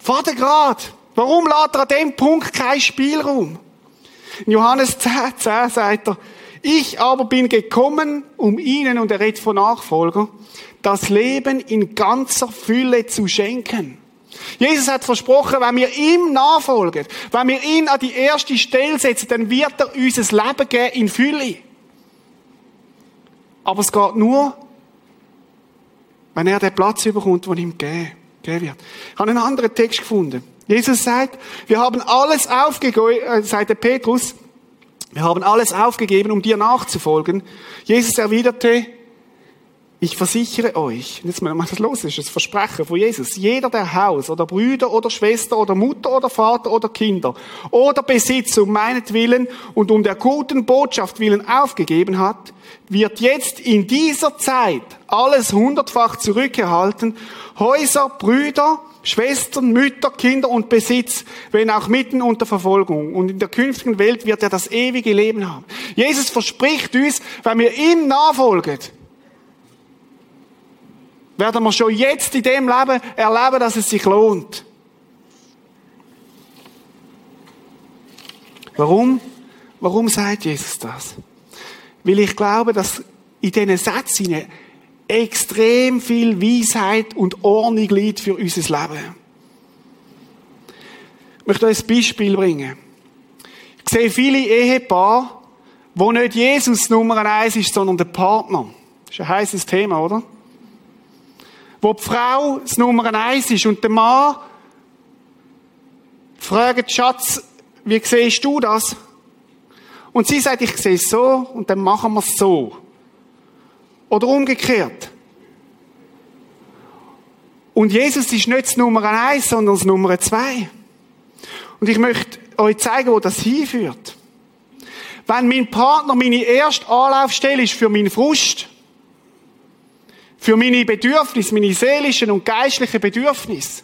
Vatergrad? Warum lässt er an dem Punkt keinen Spielraum? In Johannes 10, 10 sagt er, ich aber bin gekommen, um ihnen, und er redet von Nachfolger, das Leben in ganzer Fülle zu schenken. Jesus hat versprochen, wenn wir ihm nachfolgen, wenn wir ihn an die erste Stelle setzen, dann wird er uns ein Leben geben in Fülle. Aber es geht nur, wenn er den Platz überkommt, den ihm gegeben wird. Ich habe einen anderen Text gefunden. Jesus sagt, wir haben alles aufgegeben, äh, sagt der Petrus, wir haben alles aufgegeben, um dir nachzufolgen. Jesus erwiderte, ich versichere euch, jetzt mal was los ist, das Versprechen von Jesus. Jeder, der Haus oder Brüder oder Schwester oder Mutter oder Vater oder Kinder oder Besitz um meinetwillen und um der guten Botschaft willen aufgegeben hat, wird jetzt in dieser Zeit alles hundertfach zurückerhalten. Häuser, Brüder, Schwestern, Mütter, Kinder und Besitz, wenn auch mitten unter Verfolgung. Und in der künftigen Welt wird er das ewige Leben haben. Jesus verspricht uns, wenn wir ihm nachfolgen, werden wir schon jetzt in dem Leben erleben, dass es sich lohnt. Warum? Warum sagt Jesus das? Weil ich glaube, dass in diesen Sätzen extrem viel Weisheit und Ordnung liegt für unser Leben. Ich möchte euch ein Beispiel bringen. Ich sehe viele Ehepaare, wo nicht Jesus Nummer eins ist, sondern der Partner. Das ist ein heißes Thema, oder? Wo die Frau das Nummer eins ist und der Mann fragt, Schatz, wie siehst du das? Und sie sagt, ich sehe es so und dann machen wir es so. Oder umgekehrt. Und Jesus ist nicht das Nummer eins, sondern das Nummer zwei. Und ich möchte euch zeigen, wo das hinführt. Wenn mein Partner meine erste Anlaufstelle ist für meinen Frust, für meine Bedürfnisse, meine seelischen und geistlichen Bedürfnisse,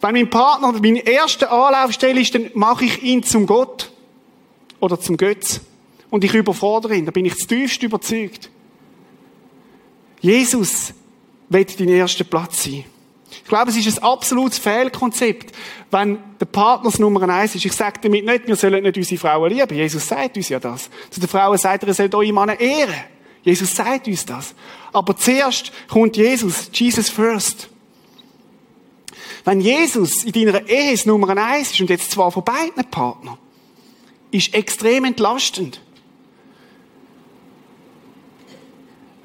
wenn mein Partner meine erste Anlaufstelle ist, dann mache ich ihn zum Gott oder zum Götz. Und ich überfordere ihn. Da bin ich zutiefst überzeugt. Jesus wird dein erster Platz sein. Ich glaube, es ist ein absolutes Fehlkonzept, wenn der Partner Nummer eins ist. Ich sage damit nicht, wir sollen nicht unsere Frauen lieben. Jesus sagt uns ja das. Zu den Frauen sagt er, ihr sollt eure Männer ehren. Jesus sagt uns das. Aber zuerst kommt Jesus, Jesus first. Wenn Jesus in deiner Ehe Nummer eins ist, und jetzt zwar von beiden Partnern, ist extrem entlastend.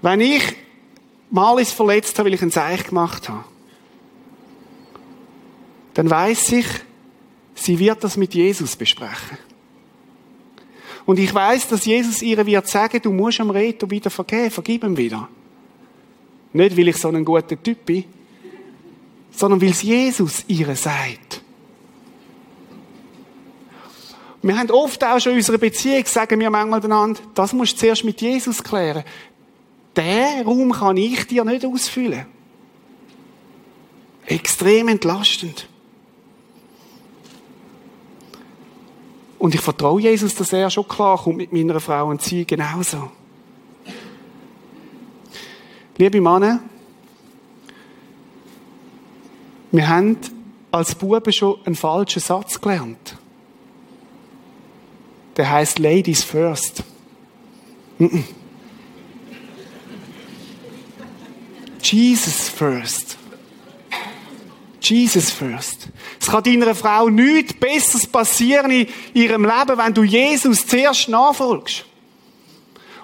Wenn ich mal ist verletzt habe, weil ich ein Zeich gemacht habe, dann weiß ich, sie wird das mit Jesus besprechen. Und ich weiß, dass Jesus ihr wird sagen, du musst am Reto wieder vergeben, vergib ihm wieder. Nicht, weil ich so ein guter Typ bin, sondern weil es Jesus ihr sagt. Wir haben oft auch schon in unserer Beziehung, sagen wir manchmal einander, das musst du zuerst mit Jesus klären. Den Raum kann ich dir nicht ausfüllen. Extrem entlastend. Und ich vertraue Jesus, dass er schon klar kommt mit meiner Frau und sie genauso. Liebe Männer, wir haben als Buben schon einen falschen Satz gelernt. Der heißt Ladies first. Mm -mm. Jesus first. Jesus first. Es kann deiner Frau nichts Besseres passieren in ihrem Leben, wenn du Jesus zuerst nachfolgst.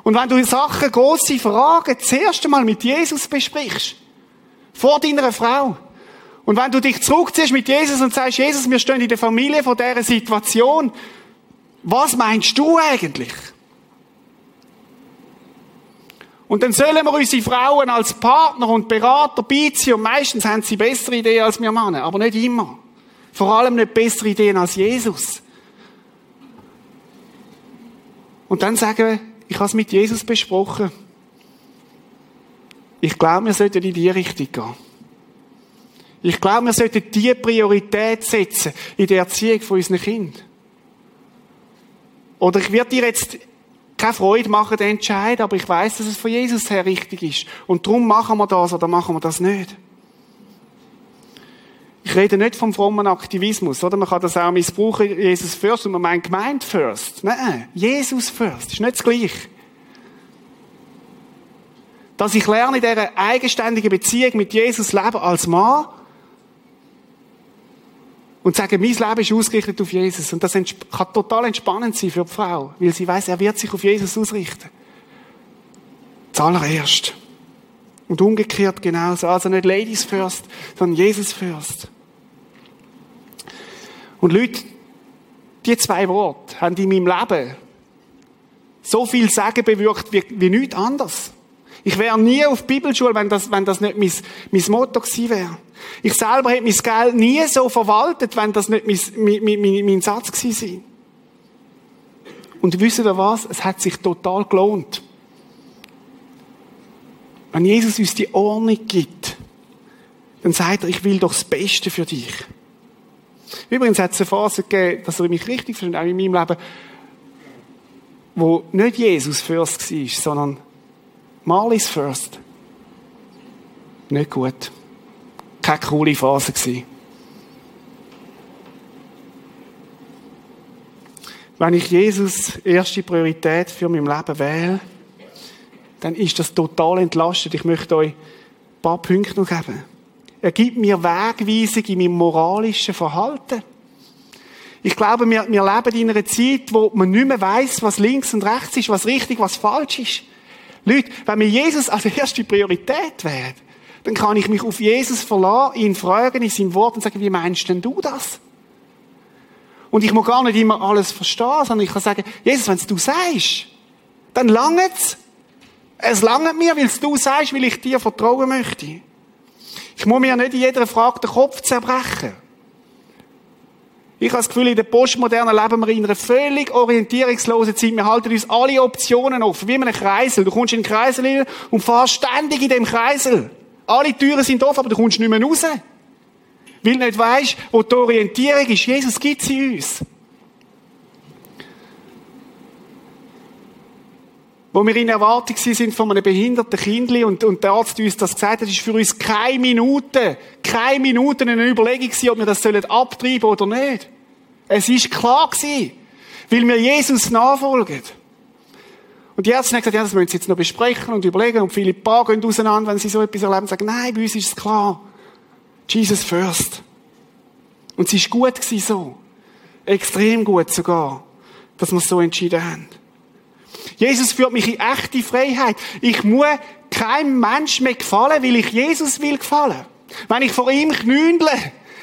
Und wenn du Sachen, grosse Fragen, zuerst einmal mit Jesus besprichst. Vor deiner Frau. Und wenn du dich zurückziehst mit Jesus und sagst, Jesus, wir stehen in der Familie von dieser Situation, was meinst du eigentlich? Und dann sollen wir unsere Frauen als Partner und Berater beiziehen und meistens haben sie bessere Ideen als wir Männer, aber nicht immer. Vor allem nicht bessere Ideen als Jesus. Und dann sagen wir, ich habe es mit Jesus besprochen. Ich glaube, wir sollten in die Richtung gehen. Ich glaube, wir sollten die Priorität setzen in der Erziehung von unseren Kindern. Oder ich werde dir jetzt keine Freude machen, den Entscheid, aber ich weiß, dass es von Jesus her richtig ist. Und darum machen wir das oder machen wir das nicht. Ich rede nicht vom frommen Aktivismus, oder? Man kann das auch missbrauchen, Jesus first, und man meint Gemeinde first. Nein, Jesus first. Ist nicht das Gleiche. Dass ich lerne, in dieser eigenständigen Beziehung mit Jesus leben als Mann, und sagen, mein Leben ist ausgerichtet auf Jesus. Und das kann total entspannend sein für die Frau, weil sie weiß, er wird sich auf Jesus ausrichten. Zuallererst. Und umgekehrt genauso. Also nicht Ladies first, sondern Jesus first. Und Leute, die zwei Worte haben in meinem Leben so viel Sagen bewirkt wie, wie nichts anderes. Ich wäre nie auf die Bibelschule, wenn das, wenn das nicht mein, mein Motto gewesen wäre. Ich selber hätte mein Geld nie so verwaltet, wenn das nicht mein, mein, mein, mein Satz gewesen wäre. Und wisst ihr was? Es hat sich total gelohnt. Wenn Jesus uns die Ordnung gibt, dann sagt er, ich will doch das Beste für dich. Übrigens hat es eine Phase gegeben, dass er mich richtig versteht, auch in meinem Leben, wo nicht Jesus first war, sondern Marlies first. Nicht gut keine coole Phase gewesen. Wenn ich Jesus erste Priorität für mein Leben wähle, dann ist das total entlastet. Ich möchte euch ein paar Punkte noch geben. Er gibt mir Wegweisung in meinem moralischen Verhalten. Ich glaube, wir, wir leben in einer Zeit, wo man nicht mehr weiß, was links und rechts ist, was richtig, was falsch ist. Leute, wenn wir Jesus als erste Priorität wählen, dann kann ich mich auf Jesus verlassen, ihn fragen in seinem Wort und sagen, wie meinst denn du das? Und ich muss gar nicht immer alles verstehen, sondern ich kann sagen, Jesus, wenn es du sagst, dann langt es. Langt mir, weil du sagst, weil ich dir vertrauen möchte. Ich muss mir nicht in jeder Frage den Kopf zerbrechen. Ich habe das Gefühl, in der Postmodernen leben wir in einer völlig orientierungslosen Zeit. Wir halten uns alle Optionen offen, wie in einem Kreisel. Du kommst in den Kreisel rein und fährst ständig in dem Kreisel. Alle Türen sind offen, aber du kommst nicht mehr raus. Weil du nicht weisst, wo die Orientierung ist. Jesus gibt sie uns. Wo wir in Erwartung sind von einem behinderten Kindli und, und der Arzt uns das gesagt hat, ist für uns keine Minute, keine Minute eine Überlegung gewesen, ob wir das sollen abtreiben oder nicht. Es ist klar gewesen, weil wir Jesus nachfolgen. Und die Ärzte haben gesagt, ja, das müssen sie jetzt noch besprechen und überlegen. Und viele Paar gehen auseinander, wenn sie so etwas erleben, und sagen, nein, bei uns ist es klar. Jesus first. Und es war gut gewesen so. Extrem gut sogar, dass wir es so entschieden haben. Jesus führt mich in echte Freiheit. Ich muss keinem Mensch mehr gefallen, weil ich Jesus will gefallen. Wenn ich vor ihm knündle,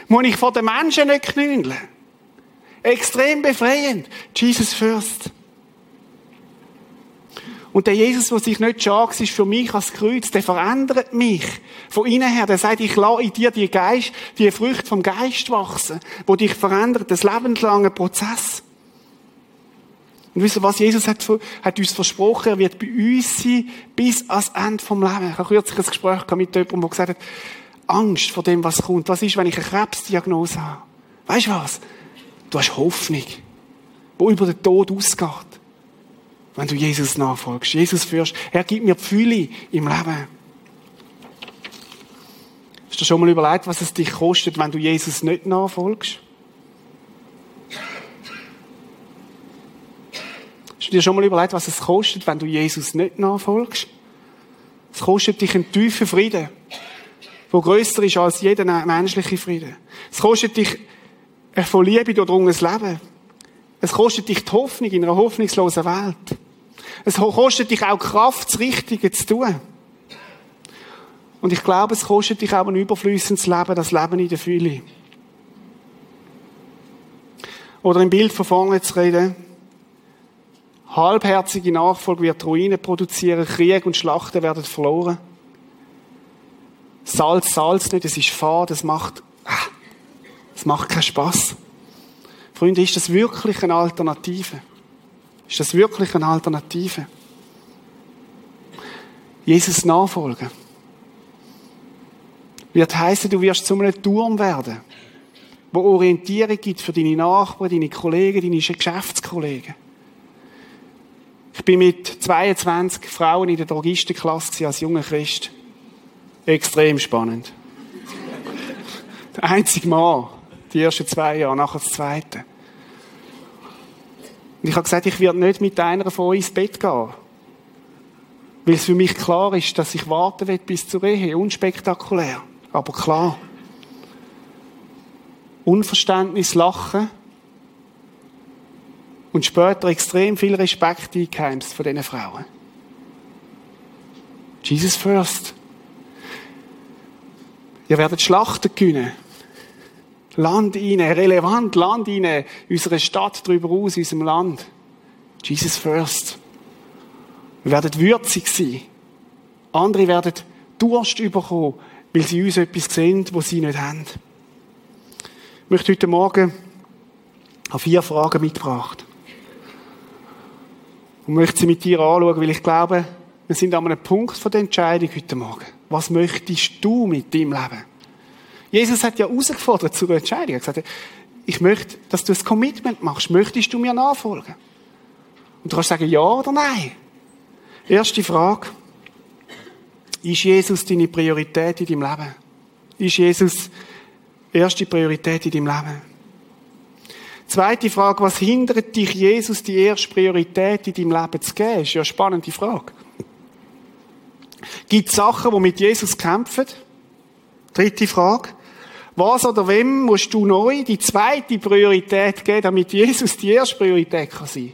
muss ich vor den Menschen nicht knündeln. Extrem befreiend. Jesus first. Und der Jesus, der sich nicht stark ist für mich als Kreuz, der verändert mich. Von innen her, der sagt, ich lasse in dir die Geist, die Früchte vom Geist wachsen, wo dich verändert, das lebenslange Prozess. Und wisst ihr was? Jesus hat, hat, uns versprochen, er wird bei uns sein, bis ans Ende vom Leben. Ich habe kürzlich ein Gespräch mit jemandem, der gesagt hat, Angst vor dem, was kommt. Was ist, wenn ich eine Krebsdiagnose habe? Weißt du was? Du hast Hoffnung, wo über den Tod ausgeht. Wenn du Jesus nachfolgst, Jesus führst, er gibt mir Fülle im Leben. Hast du schon mal überlegt, was es dich kostet, wenn du Jesus nicht nachfolgst? Hast du dir schon mal überlegt, was es kostet, wenn du Jesus nicht nachfolgst? Es kostet dich einen tiefen Frieden, der grösser ist als jeder menschliche Frieden. Es kostet dich ein von Liebe durchdrungenes Leben. Es kostet dich die Hoffnung in einer hoffnungslosen Welt. Es kostet dich auch Kraft, das Richtige zu tun. Und ich glaube, es kostet dich auch ein überflüssendes Leben, das Leben in der Fülle. Oder im Bild von vorne zu reden. Halbherzige Nachfolge wird Ruinen produzieren, Krieg und Schlachten werden verloren. Salz, Salz nicht, es ist Fahrt, es macht, ah, es macht keinen Spass. Freunde, ist das wirklich eine Alternative? Ist das wirklich eine Alternative? Jesus nachfolgen. Wird heißen, du wirst zu einem Turm werden, wo Orientierung gibt für deine Nachbarn, deine Kollegen, deine Geschäftskollegen. Ich bin mit 22 Frauen in der Drogistenklasse als junger Christ. Extrem spannend. Der einzige Mal, die ersten zwei Jahre, nachher das zweite. Und ich habe gesagt, ich werde nicht mit einer von euch ins Bett gehen. Weil es für mich klar ist, dass ich warten will bis zur Ehe. Unspektakulär. Aber klar. Unverständnis, Lachen. Und später extrem viel Respekt eingeheimst von diesen Frauen. Jesus first. Ihr werdet Schlachten gewinnen. Land rein, relevant Land rein, unsere Stadt darüber aus, unserem Land. Jesus first. Wir werden würzig sein. Andere werden Durst bekommen, weil sie uns etwas sehen, was sie nicht haben. Ich möchte heute Morgen vier Fragen mitgebracht. Und möchte sie mit dir anschauen, weil ich glaube, wir sind an einem Punkt der Entscheidung heute Morgen. Was möchtest du mit deinem Leben? Jesus hat ja herausgefordert zur Entscheidung. Er hat gesagt, ich möchte, dass du ein Commitment machst. Möchtest du mir nachfolgen? Und du kannst sagen, ja oder nein. Erste Frage. Ist Jesus deine Priorität in deinem Leben? Ist Jesus erste Priorität in deinem Leben? Zweite Frage, was hindert dich, Jesus die erste Priorität in deinem Leben zu geben? Ist ja eine spannende Frage. Gibt es Sachen, die mit Jesus kämpfen? Dritte Frage. Was oder wem musst du neu die zweite Priorität geben, damit Jesus die erste Priorität kann sein?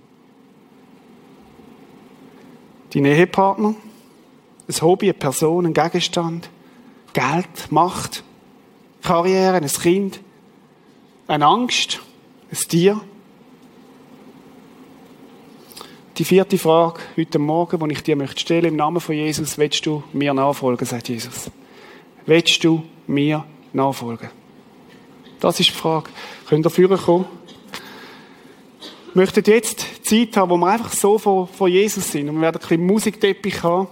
Dein Ehepartner, ein Hobby, eine Person, ein Gegenstand, Geld, Macht, Karriere, ein Kind, eine Angst, ein Tier. Die vierte Frage heute Morgen, die ich dir möchte stellen im Namen von Jesus, willst du mir nachfolgen, sagt Jesus. Willst du mir nachfolgen? Das ist die Frage. Könnt ihr führen kommen? Wir möchten jetzt Zeit haben, wo wir einfach so vor, vor Jesus sind. Und wir werden ein bisschen Musikteppich haben.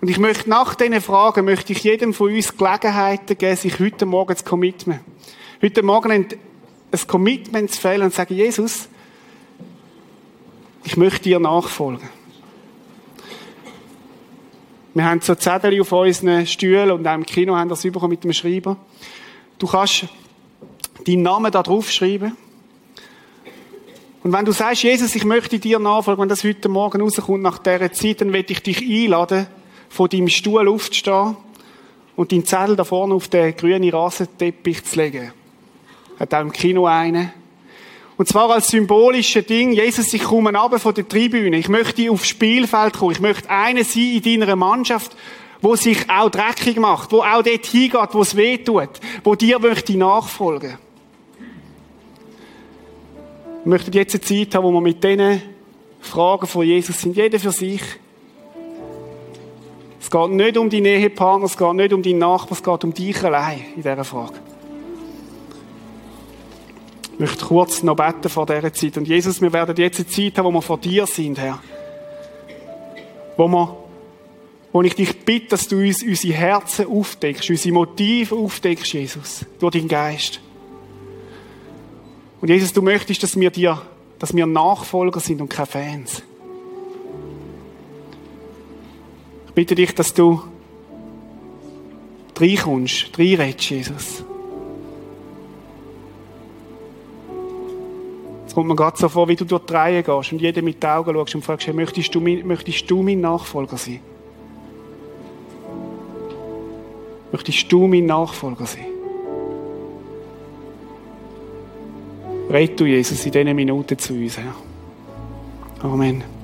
Und ich möchte nach diesen Fragen, möchte ich jedem von uns Gelegenheiten geben, sich heute Morgen zu committen. Heute Morgen ein Commitment zu fällen und zu sagen, Jesus, ich möchte dir nachfolgen. Wir haben so Zettel auf unseren Stühlen und auch im Kino haben das bekommen mit dem Schreiber. Du kannst deinen Namen da drauf schreiben. Und wenn du sagst, Jesus, ich möchte dir nachfolgen, wenn das heute Morgen rauskommt nach dieser Zeit, dann werde ich dich einladen, von deinem Stuhl aufzustehen und deinen Zettel da vorne auf den grünen Rasenteppich zu legen. Hat auch im Kino einen. Und zwar als symbolische Ding, Jesus, ich komme runter von der Tribüne. Ich möchte aufs Spielfeld kommen. Ich möchte einer sein in deiner Mannschaft, wo sich auch dreckig macht, wo auch dort hingeht, wo es weh tut, wo dir möchte nachfolgen. Wir möchten jetzt eine Zeit haben, wo wir mit diesen Fragen von Jesus sind, jeder für sich, Es geht nicht um die Ehepartner, es geht nicht um die Nachbarn, es geht um dich allein in dieser Frage. Ich möchte kurz noch beten vor dieser Zeit. Und Jesus, wir werden jetzt eine Zeit haben, wo wir vor dir sind, Herr. Wo wir, wo ich dich bitte, dass du uns unsere Herzen aufdeckst, unsere Motive aufdeckst, Jesus, durch deinen Geist. Und Jesus, du möchtest, dass wir dir, dass wir Nachfolger sind und keine Fans. Ich bitte dich, dass du reinkommst, reinredest, Jesus. Kommt mir gerade so vor, wie du durch die Reihe gehst und jedem mit den Augen schaust und fragst, hey, möchtest, du mein, möchtest du mein Nachfolger sein? Möchtest du mein Nachfolger sein? Red du, Jesus, in diesen Minuten zu uns, Herr. Amen.